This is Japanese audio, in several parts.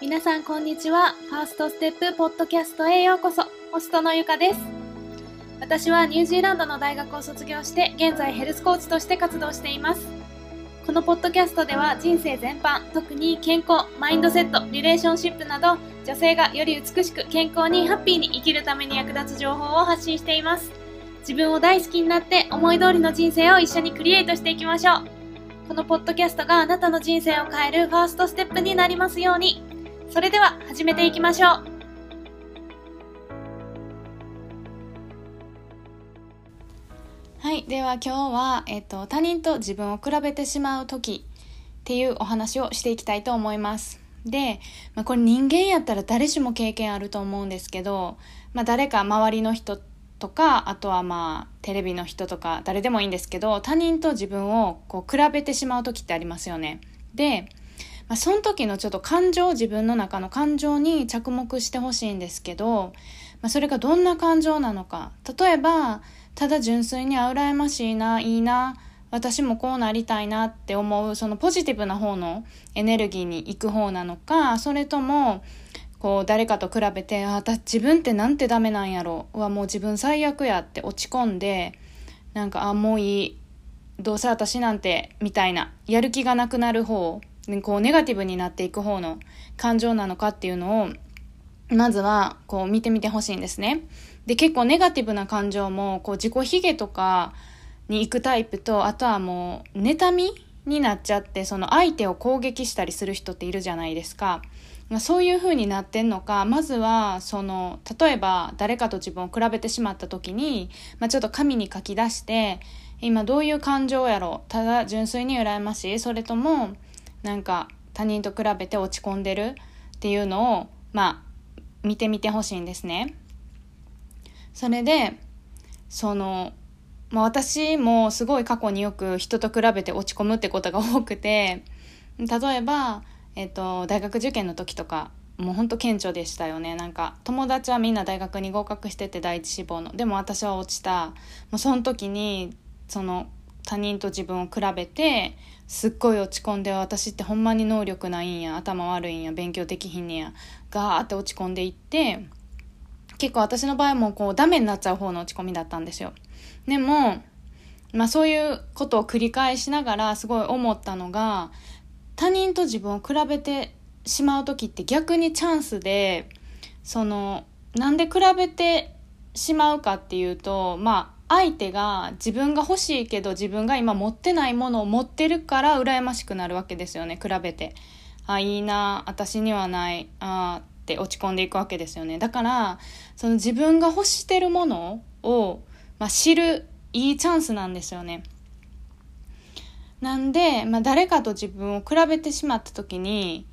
皆さんこんにちは。ファーストステップポッドキャストへようこそ。ホストのゆかです。私はニュージーランドの大学を卒業して、現在ヘルスコーチとして活動しています。このポッドキャストでは人生全般、特に健康、マインドセット、リレーションシップなど、女性がより美しく健康にハッピーに生きるために役立つ情報を発信しています。自分を大好きになって思い通りの人生を一緒にクリエイトしていきましょう。このポッドキャストがあなたの人生を変えるファーストステップになりますように。それでは始めていきましょう。はい。では今日は、えっと、他人と自分を比べてしまう時っていうお話をしていきたいと思います。で、まあ、これ人間やったら誰しも経験あると思うんですけど、まあ、誰か周りの人とかあとはまあテレビの人とか誰でもいいんですけど他人と自分をこう比べてしまう時ってありますよね。でまあ、その時のちょっと感情、自分の中の感情に着目してほしいんですけど、まあ、それがどんな感情なのか。例えば、ただ純粋にあ、羨ましいな、いいな、私もこうなりたいなって思う、そのポジティブな方のエネルギーに行く方なのか、それとも、こう誰かと比べて、あ、自分ってなんてダメなんやろ。うわ、もう自分最悪やって落ち込んで、なんか、あ、もういい。どうせ私なんて、みたいな、やる気がなくなる方こうネガティブになっていく方の感情なのかっていうのをまずはこう見てみてほしいんですね。で結構ネガティブな感情もこう自己卑下とかに行くタイプとあとはもう妬みになっちゃってその相手を攻撃したりする人っているじゃないですか。そういう風になってんのかまずはその例えば誰かと自分を比べてしまった時に、まあ、ちょっと紙に書き出して今どういう感情やろただ純粋に羨ましいそれともなんか他人と比べて落ち込んでるっていうのをまあ見てみてほしいんですね。それでその、まあ、私もすごい過去によく人と比べて落ち込むってことが多くて例えば、えっと、大学受験の時とかもうほんと顕著でしたよね。なんか友達はみんな大学に合格してて第一志望の。でも私は落ちた。もうその時にその他人と自分を比べてすっごい落ち込んで私ってほんまに能力ないんや頭悪いんや勉強できひんねやガーって落ち込んでいって結構私の場合もこうダメになっちゃう方の落ち込みだったんですよ。でもまあそういうことを繰り返しながらすごい思ったのが他人と自分を比べてしまう時って逆にチャンスでそのなんで比べてしまうかっていうとまあ相手が自分が欲しいけど自分が今持ってないものを持ってるから羨ましくなるわけですよね比べて。あいいな私にはないあって落ち込んでいくわけですよね。だからその自分が欲してるものを、まあ、知るいいチャンスなんですよね。なんで、まあ、誰かと自分を比べてしまった時に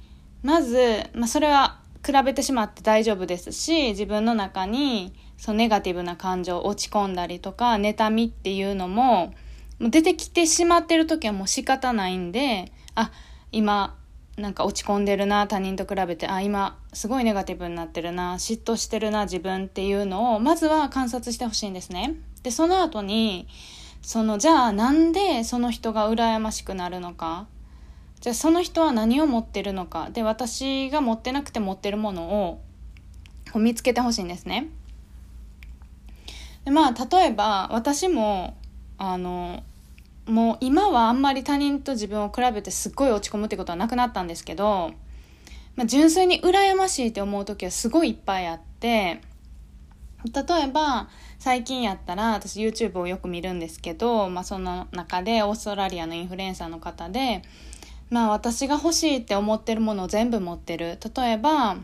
まず、まあ、それは比べてしまって大丈夫ですし自分の中にそのネガティブな感情落ち込んだりとか妬みっていうのももう出てきてしまってる時はもう仕方ないんであ今なんか落ち込んでるな他人と比べてあ今すごいネガティブになってるな嫉妬してるな自分っていうのをまずは観察してほしいんですね。でその後にそのじゃあなんでその人が羨ましくなるのか。じゃあその人は何を持ってるのか。で私が持ってなくて持ってるものを見つけてほしいんですね。でまあ例えば私もあのもう今はあんまり他人と自分を比べてすっごい落ち込むってことはなくなったんですけど、まあ、純粋に羨ましいって思う時はすごいいっぱいあって例えば最近やったら私 YouTube をよく見るんですけど、まあ、その中でオーストラリアのインフルエンサーの方で、まあ、私が欲しいって思ってるものを全部持ってる。例えば、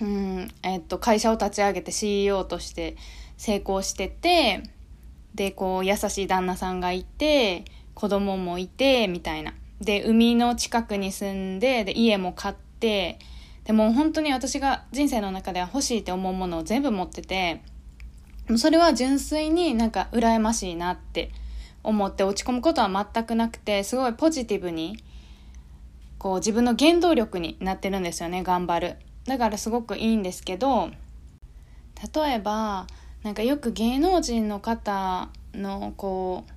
うんえっと、会社を立ち上げて CEO として成功しててでこう優しい旦那さんがいて子供もいてみたいな。で海の近くに住んでで家も買ってでも本当に私が人生の中では欲しいって思うものを全部持っててそれは純粋になんか羨ましいなって思って落ち込むことは全くなくてすごいポジティブにこう自分の原動力になってるんですよね頑張る。だからすごくいいんですけど例えばなんかよく芸能人の方のこう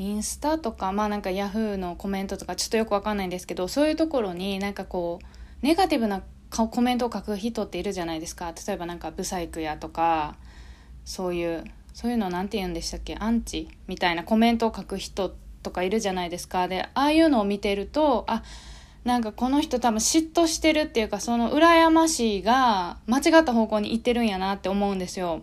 インスタとかまあなんかヤフーのコメントとかちょっとよくわかんないんですけどそういうところになんかこうネガティブなコメントを書く人っているじゃないですか。例えばなんかブサイクやとかそういうそういうの何て言うんでしたっけ？アンチみたいなコメントを書く人とかいるじゃないですか。でああいうのを見てるとあなんかこの人多分嫉妬してるっていうかその羨ましいが間違った方向に行ってるんやなって思うんですよ。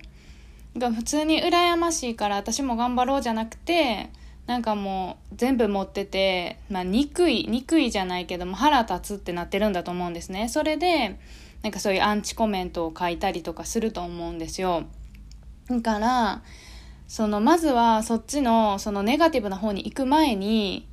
が普通に羨ましいから私も頑張ろうじゃなくてなんかもう全部持ってて、まあ、憎い憎いじゃないけども腹立つってなってるんだと思うんですねそれでなんかそういうアンチコメントを書いたりとかすると思うんですよだからそのまずはそっちのそのネガティブな方に行く前に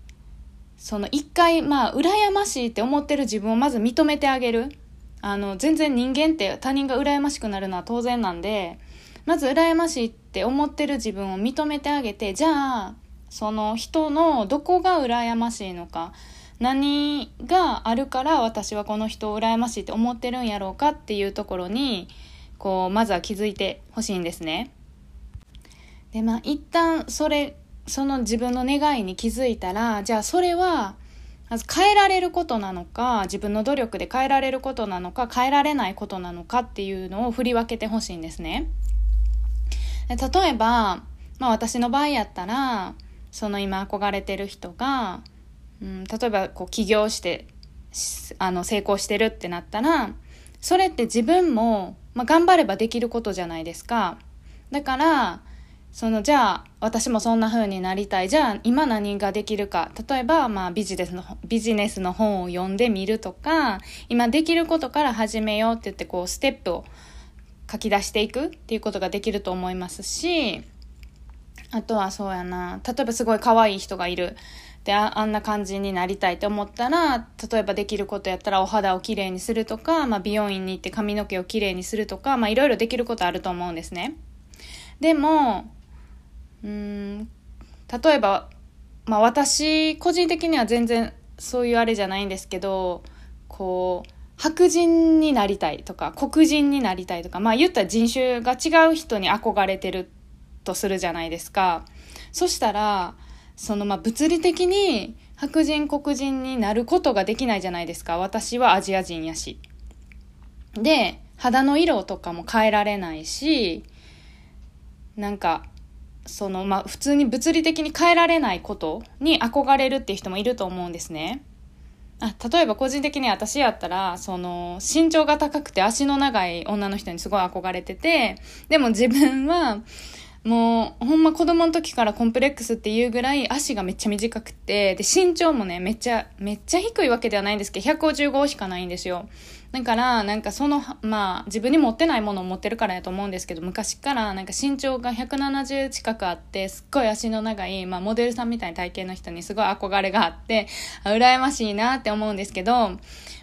その一回まあ羨ましいって思ってる自分をまず認めてあげるあの全然人間って他人が羨ましくなるのは当然なんでまず羨ましいって思ってる自分を認めてあげてじゃあその人のどこが羨ましいのか何があるから私はこの人を羨ましいって思ってるんやろうかっていうところにこうまずは気づいてほしいんですね。でまあ一旦それその自分の願いに気づいたらじゃあそれは変えられることなのか自分の努力で変えられることなのか変えられないことなのかっていうのを振り分けてほしいんですね。例えば、まあ、私の場合やったらその今憧れてる人が、うん、例えばこう起業してあの成功してるってなったらそれって自分も、まあ、頑張ればできることじゃないですか。だからそのじゃあ私もそんな風になりたい。じゃあ今何ができるか。例えば、まあ、ビジネスのビジネスの本を読んでみるとか今できることから始めようって言ってこうステップを書き出していくっていうことができると思いますしあとはそうやな。例えばすごい可愛い人がいる。でああんな感じになりたいと思ったら例えばできることやったらお肌をきれいにするとか、まあ、美容院に行って髪の毛をきれいにするとかまあいろいろできることあると思うんですね。でもうん例えば、まあ、私個人的には全然そういうあれじゃないんですけどこう白人になりたいとか黒人になりたいとかまあ言ったら人種が違う人に憧れてるとするじゃないですか。そしたらそのまあ物理的に白人黒人になることができないじゃないですか。私はアジア人やし。で肌の色とかも変えられないしなんかそのまあ普通に物理的に変えられないことに憧れるっていう人もいると思うんですね。あ例えば個人的に私やったらその身長が高くて足の長い女の人にすごい憧れててでも自分はもうほんま子供の時からコンプレックスっていうぐらい足がめっちゃ短くてで身長もねめっちゃめっちゃ低いわけではないんですけど155しかないんですよ。だからなんかそのまあ自分に持ってないものを持ってるからやと思うんですけど昔からなんか身長が170近くあってすっごい足の長い、まあ、モデルさんみたいな体型の人にすごい憧れがあって羨ましいなって思うんですけど、ま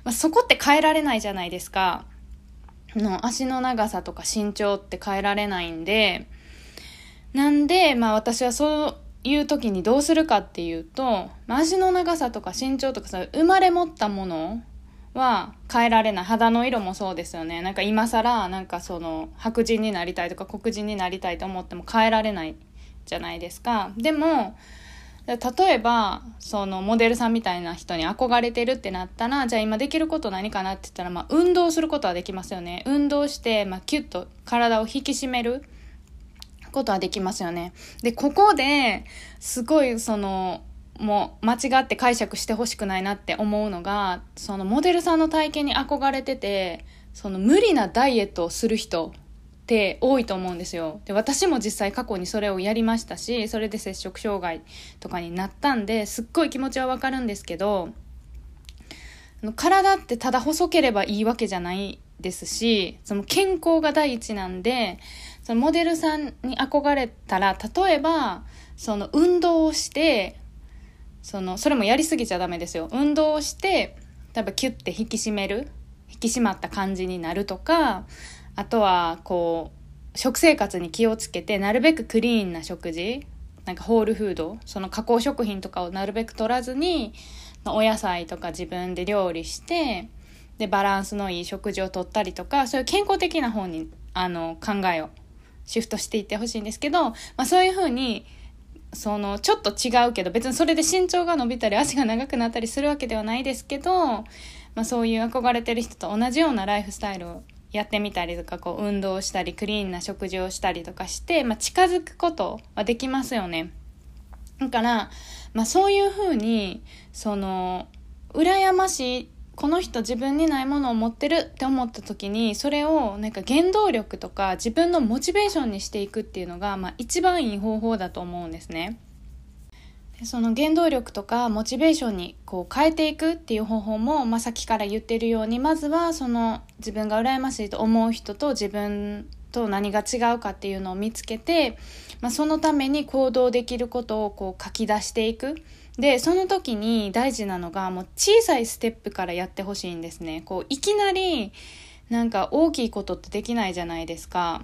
あ、そこって変えられないじゃないですか。の足の長さとか身長って変えられないんでなんで、まあ私はそういう時にどうするかっていうと、足の長さとか身長とかそう生まれ持ったものは変えられない。肌の色もそうですよね。なんか今更、なんかその白人になりたいとか黒人になりたいと思っても変えられないじゃないですか。でも、例えば、そのモデルさんみたいな人に憧れてるってなったら、じゃあ今できること何かなって言ったら、まあ運動することはできますよね。運動して、まあキュッと体を引き締める。ことはできますよね。で、ここですごいその、もう間違って解釈してほしくないなって思うのが、そのモデルさんの体験に憧れてて、その無理なダイエットをする人って多いと思うんですよ。で、私も実際過去にそれをやりましたし、それで摂食障害とかになったんで、すっごい気持ちはわかるんですけど、体ってただ細ければいいわけじゃないですし、その健康が第一なんで、そのモデルさんに憧れたら、例えば、その運動をして、その、それもやりすぎちゃダメですよ。運動をして、例えばキュッて引き締める、引き締まった感じになるとか、あとは、こう、食生活に気をつけて、なるべくクリーンな食事、なんかホールフード、その加工食品とかをなるべく取らずに、お野菜とか自分で料理して、で、バランスのいい食事をとったりとか、そういう健康的な方に、あの、考えをシフトしていってほしいんですけど、まあ、そういうふうにそのちょっと違うけど別にそれで身長が伸びたり足が長くなったりするわけではないですけど、まあ、そういう憧れてる人と同じようなライフスタイルをやってみたりとかこう運動したりクリーンな食事をしたりとかして、まあ、近づくことはできますよね。だから、まあ、そういうふうにその羨ましいこの人自分にないものを持ってるって思った時にそれをなんか原動力とか自分のモチベーションにしていくっていうのが、まあ、一番いい方法だと思うんですね。その原動力とかモチベーションにこう変えていくっていう方法も、まあ、さっきから言ってるようにまずはその自分が羨ましいと思う人と自分と何が違うかっていうのを見つけて、まあ、そのために行動できることをこう書き出していく。でその時に大事なのがもう小さいステップからやってほしいんですね。こういきなりなんか大きいことってできないじゃないですか。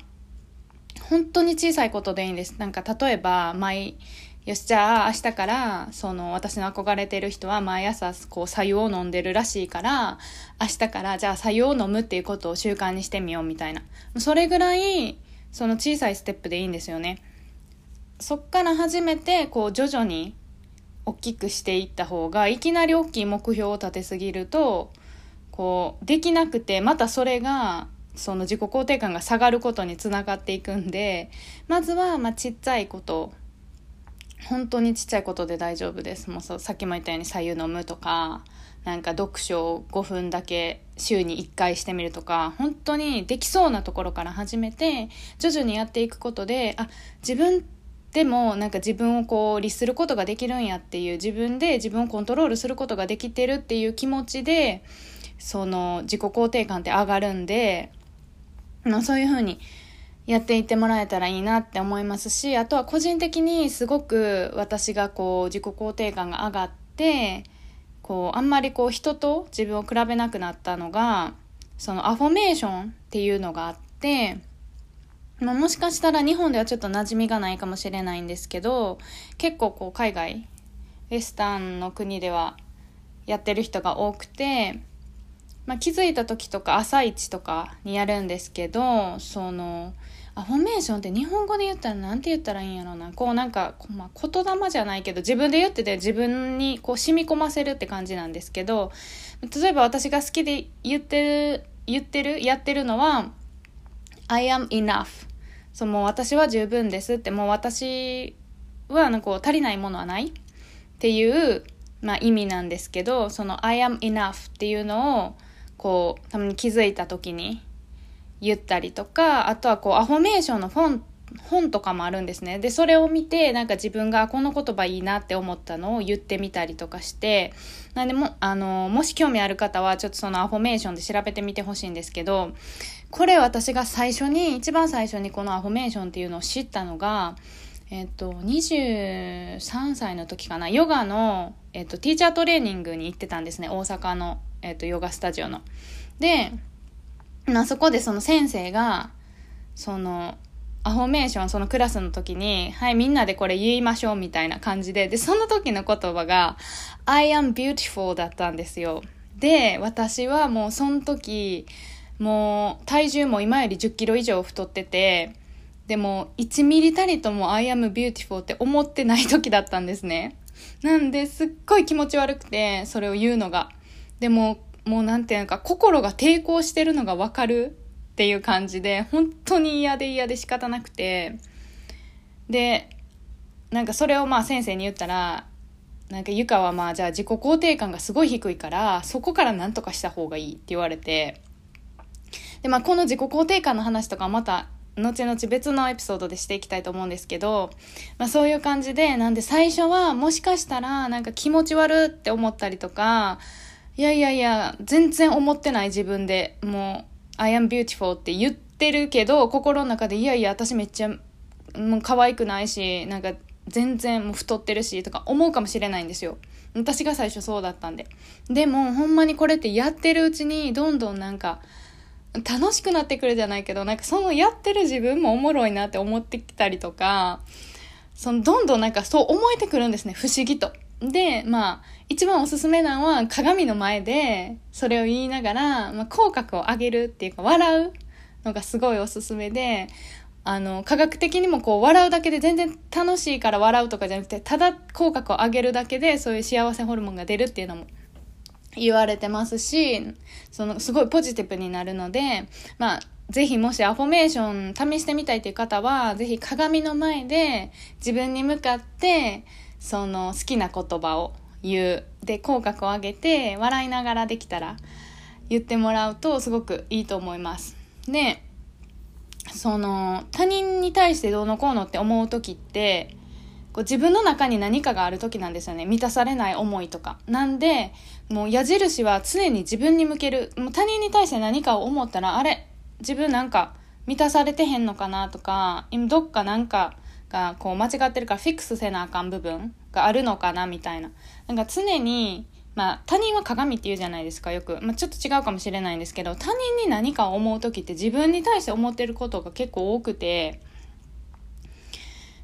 本当に小さいことでいいんです。なんか例えば毎よしじゃあ明日からその私の憧れてる人は毎朝こう白湯を飲んでるらしいから明日からじゃあ白湯を飲むっていうことを習慣にしてみようみたいなそれぐらいその小さいステップでいいんですよねそっから始めてこう徐々に大きくしていった方がいきなり大きい目標を立てすぎるとこうできなくてまたそれがその自己肯定感が下がることにつながっていくんでまずはまちっちゃいこと。本当にちっちゃいことで大丈夫です。もうさっきも言ったように左右飲むとかなんか読書を5分だけ週に1回してみるとか本当にできそうなところから始めて徐々にやっていくことであ自分でもなんか自分をこう律することができるんやっていう自分で自分をコントロールすることができてるっていう気持ちでその自己肯定感って上がるんで、まあ、そういうふうにやっていってもらえたらいいなって思いますしあとは個人的にすごく私がこう自己肯定感が上がってこうあんまりこう人と自分を比べなくなったのがそのアフォメーションっていうのがあって、まあ、もしかしたら日本ではちょっと馴染みがないかもしれないんですけど結構こう海外 western の国ではやってる人が多くて、まあ、気づいた時とか朝一とかにやるんですけどそのアフォメーションって日本語で言ったら何て言ったらいいんやろうな。こうなんか、まあ、言霊じゃないけど自分で言ってて自分にこう染み込ませるって感じなんですけど例えば私が好きで言ってる言ってるやってるのは I am enough そうもう私は十分ですってもう私はなんか足りないものはないっていう、まあ、意味なんですけどその I am enough っていうのをこうたまに気づいた時に言ったりとか、あとはこう、アフォメーションの本、本とかもあるんですね。で、それを見て、なんか自分がこの言葉いいなって思ったのを言ってみたりとかして、なんでも、あの、もし興味ある方は、ちょっとそのアファメーションで調べてみてほしいんですけど、これ私が最初に、一番最初にこのアファメーションっていうのを知ったのが、えっと、23歳の時かな、ヨガの、えっと、ティーチャートレーニングに行ってたんですね、大阪の、えっと、ヨガスタジオの。で、まあ、そこでその先生が、その、アファメーション、そのクラスの時に、はい、みんなでこれ言いましょうみたいな感じで、で、その時の言葉が、I am beautiful だったんですよ。で、私はもうその時、もう体重も今より10キロ以上太ってて、でも1ミリたりとも I am beautiful って思ってない時だったんですね。なんですっごい気持ち悪くて、それを言うのが。でももうなんていうのか、心が抵抗してるのがわかるっていう感じで、本当に嫌で嫌で仕方なくて、で、なんかそれをまあ先生に言ったら、なんかゆかはまあじゃあ自己肯定感がすごい低いから、そこから何とかした方がいいって言われて、でまあこの自己肯定感の話とかまた後々別のエピソードでしていきたいと思うんですけど、まあそういう感じで、なんで最初はもしかしたらなんか気持ち悪って思ったりとか、いやいやいや、全然思ってない自分で、もう、I am beautiful って言ってるけど、心の中で、いやいや、私めっちゃ、もう可愛くないし、なんか、全然もう太ってるし、とか思うかもしれないんですよ。私が最初そうだったんで。でも、ほんまにこれってやってるうちに、どんどんなんか、楽しくなってくるじゃないけど、なんかそのやってる自分もおもろいなって思ってきたりとか、そのどんどんなんかそう思えてくるんですね、不思議と。で、まあ、一番おすすめなのは鏡の前でそれを言いながら、まあ、口角を上げるっていうか笑うのがすごいおすすめで、あの、科学的にもこう笑うだけで全然楽しいから笑うとかじゃなくて、ただ口角を上げるだけでそういう幸せホルモンが出るっていうのも言われてますし、その、すごいポジティブになるので、まあ、ぜひもしアファメーション試してみたいという方は、ぜひ鏡の前で自分に向かって、その好きな言葉を言う。で、口角を上げて笑いながらできたら言ってもらうとすごくいいと思います。で、その他人に対してどうのこうのって思う時ってこう自分の中に何かがある時なんですよね。満たされない思いとか。なんでもう矢印は常に自分に向ける。もう他人に対して何かを思ったらあれ自分なんか満たされてへんのかなとか今どっかなんかがこう間違ってるからフィックスせなあかん部分があるのかなみたいな。なんか常にまあ他人は鏡って言うじゃないですかよく、まあ、ちょっと違うかもしれないんですけど他人に何かを思う時って自分に対して思ってることが結構多くて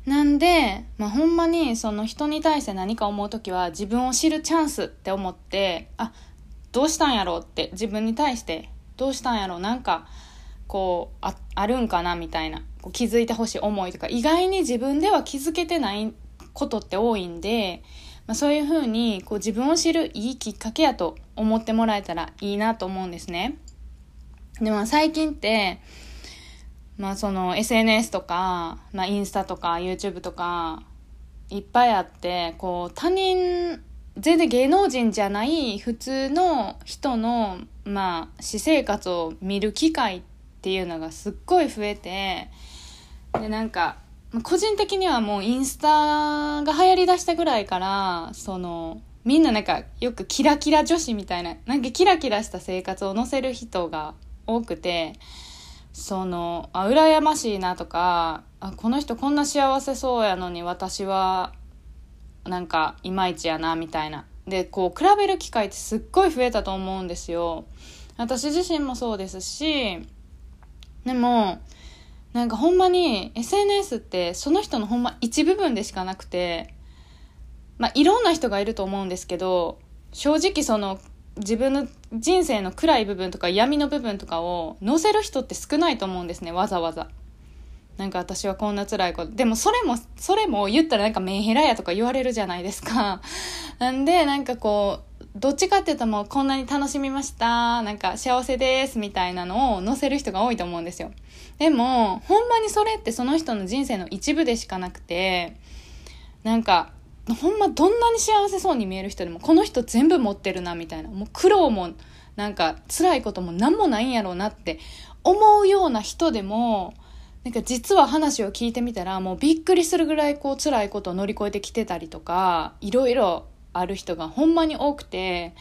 なんで、まあ、ほんまにその人に対して何か思う時は自分を知るチャンスって思ってあどうしたんやろうって自分に対してどうしたんやろうなんかこうああるんかなみたいなこう気づいてほしい思いとか意外に自分では気づけてないことって多いんで、まあ、そういうふうにこう自分を知るいいきっかけやと思ってもらえたらいいなと思うんですね。でも最近ってまあその SNS とか、まあ、インスタとか YouTube とかいっぱいあってこう他人全然芸能人じゃない普通の人のまあ私生活を見る機会っていうのがすっごい増えてでなんか個人的にはもうインスタが流行りだしたぐらいからそのみんななんかよくキラキラ女子みたいななんかキラキラした生活を載せる人が多くてそのあ羨ましいなとかあこの人こんな幸せそうやのに私はなんかいまいちやなみたいな。でこう比べる機会ってすっごい増えたと思うんですよ。私自身もそうですしでもなんかほんまに SNS ってその人のほんま一部分でしかなくてまあいろんな人がいると思うんですけど正直その自分の人生の暗い部分とか闇の部分とかを載せる人って少ないと思うんですねわざわざ。なんか私はこんな辛いこと。でもそれも、それも言ったらなんかメンヘラやとか言われるじゃないですか。なんでなんかこう、どっちかっていうともうこんなに楽しみました、なんか幸せですみたいなのを載せる人が多いと思うんですよ。でも、ほんまにそれってその人の人生の一部でしかなくて、なんか、ほんまどんなに幸せそうに見える人でもこの人全部持ってるなみたいな。もう苦労もなんか辛いことも何もないんやろうなって思うような人でも、なんか実は話を聞いてみたらもうびっくりするぐらいこう辛いことを乗り越えてきてたりとか、いろいろある人がほんまに多くて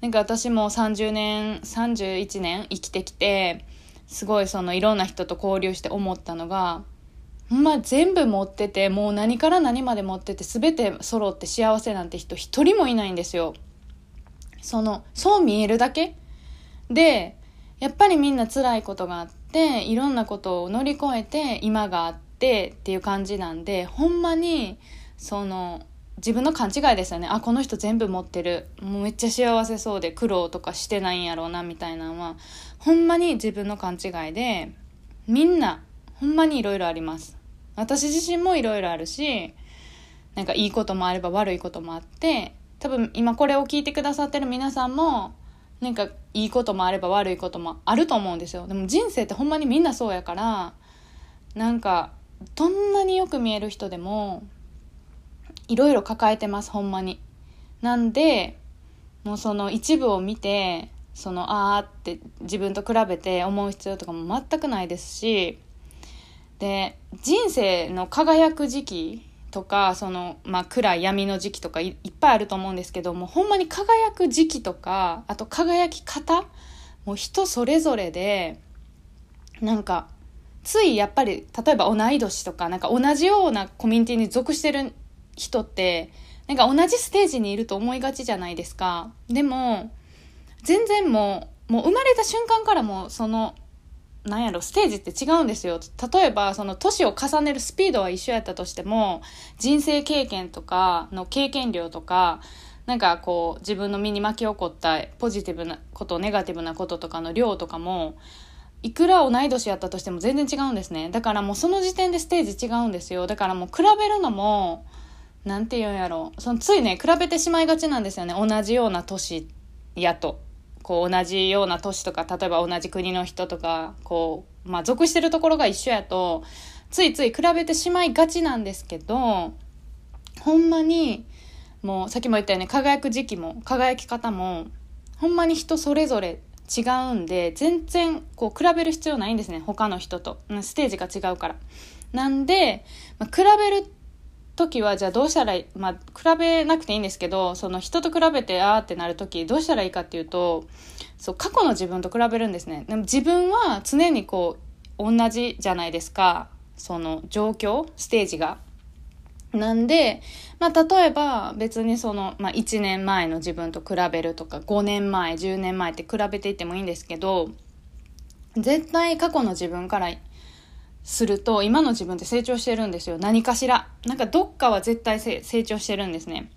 なんか私も30年31年生きてきてすごいそのいろんな人と交流して思ったのがほんま全部持っててもう何から何まで持ってて全て揃って幸せなんて人一人もいないんですよ。そのそう見えるだけ？でやっぱりみんな辛いことがあっていろんなことを乗り越えて今があってっていう感じなんでほんまにその自分の勘違いですよね。あこの人全部持ってる。もうめっちゃ幸せそうで苦労とかしてないんやろうなみたいなのはほんまに自分の勘違いでみんなほんまにいろいろあります。私自身もいろいろあるしなんかいいこともあれば悪いこともあって多分今これを聞いてくださってる皆さんもなんかいいこともあれば悪いこともあると思うんですよ。でも人生ってほんまにみんなそうやからなんかどんなによく見える人でもいろいろ抱えてますほんまに。なんでもうその一部を見てそのああって自分と比べて思う必要とかも全くないですしで人生の輝く時期とかその、まあ、暗い闇の時期とかいっぱいあると思うんですけどもほんまに輝く時期とかあと輝き方もう人それぞれでなんかついやっぱり例えば同い年とかなんか同じようなコミュニティに属してる人ってなんか同じステージにいると思いがちじゃないですか。でも全然もうもう生まれた瞬間からもそのなんやろステージって違うんですよ。例えばその年を重ねるスピードは一緒やったとしても人生経験とかの経験量とかなんかこう自分の身に巻き起こったポジティブなことネガティブなこととかの量とかもいくら同い年やったとしても全然違うんですね。だからもうその時点でステージ違うんですよ。だからもう比べるのもなんて言うんやろ。そのついね比べてしまいがちなんですよね。同じような年やと。こう同じような都市とか例えば同じ国の人とかこう、まあ、属してるところが一緒やとついつい比べてしまいがちなんですけどほんまにもうさっきも言ったように輝く時期も輝き方もほんまに人それぞれ違うんで全然こう比べる必要ないんですね他の人とステージが違うから。なんで、まあ、比べる時はじゃあどうしたらまあ比べなくていいんですけどその人と比べてあーってなる時どうしたらいいかっていうとそう過去の自分と比べるんですねでも自分は常にこう同じじゃないですかその状況ステージが。なんで、まあ、例えば別にその、まあ、1年前の自分と比べるとか5年前10年前って比べていってもいいんですけど絶対過去の自分からすると今の自分って成長してるんですよ何かしらなんかどっかは絶対成長してるんですね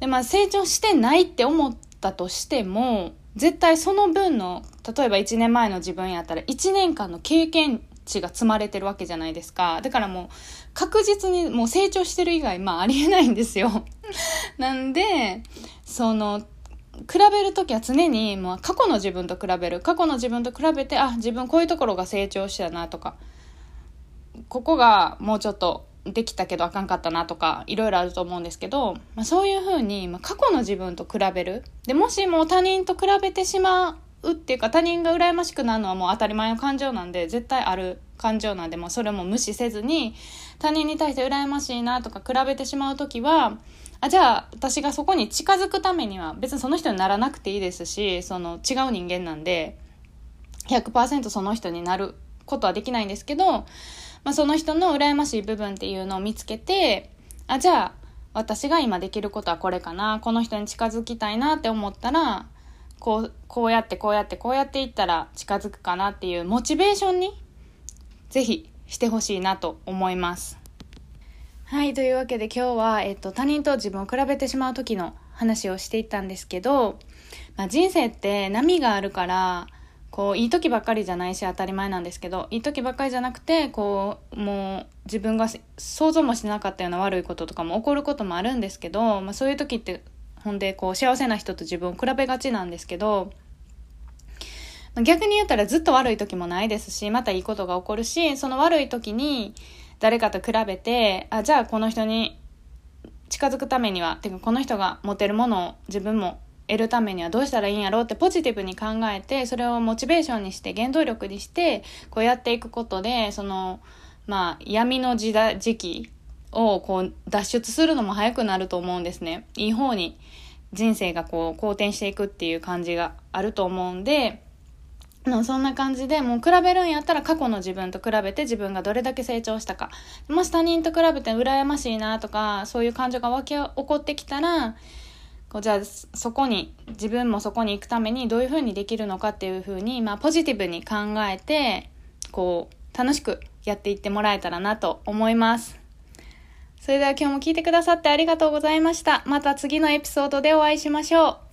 でまあ成長してないって思ったとしても絶対その分の例えば1年前の自分やったら1年間の経験値が積まれてるわけじゃないですか。だからもう確実にもう成長してる以外、まあありえないんですよ。なんで、その、比べる時は常にもう過去の自分と比べる。過去の自分と比べて、あ、自分こういうところが成長したなとか、ここがもうちょっとできたけどあかんかったなとかいろいろあると思うんですけど、まあ、そういうふうに、ま、過去の自分と比べる。でもしもう他人と比べてしまうっていうか他人が羨ましくなるのはもう当たり前の感情なんで絶対ある感情なんでもそれも無視せずに他人に対して羨ましいなとか比べてしまう時はあじゃあ私がそこに近づくためには別にその人にならなくていいですしその違う人間なんで100%その人になることはできないんですけど、まあ、その人の羨ましい部分っていうのを見つけてあじゃあ私が今できることはこれかなこの人に近づきたいなって思ったらこうこうやってこうやってこうやっていったら近づくかなっていうモチベーションにぜひしてほしいなと思います。はい、というわけで今日は、えっと、他人と自分を比べてしまう時の話をしていったんですけど、まあ、人生って波があるからこういい時ばっかりじゃないし当たり前なんですけどいい時ばっかりじゃなくてこうもう自分が想像もしなかったような悪いこととかも起こることもあるんですけど、まあ、そういう時ってほんでこう幸せな人と自分を比べがちなんですけど逆に言ったらずっと悪い時もないですしまたいいことが起こるしその悪い時に誰かと比べてあじゃあこの人に近づくためにはてかこの人が持てるものを自分も得るためにはどうしたらいいんやろうってポジティブに考えてそれをモチベーションにして原動力にしてこうやっていくことでそのまあ闇の時代時期をこう脱出するのも早くなると思うんですね。いい方に人生がこう好転していくっていう感じがあると思うんでそんな感じでもう比べるんやったら過去の自分と比べて自分がどれだけ成長したか。もし他人と比べて羨ましいなとかそういう感情が湧き起こってきたらこうじゃあそこに自分もそこに行くためにどういうふうにできるのかっていうふうに、まあ、ポジティブに考えてこう楽しくやっていってもらえたらなと思います。それでは今日も聞いてくださってありがとうございました。また次のエピソードでお会いしましょう。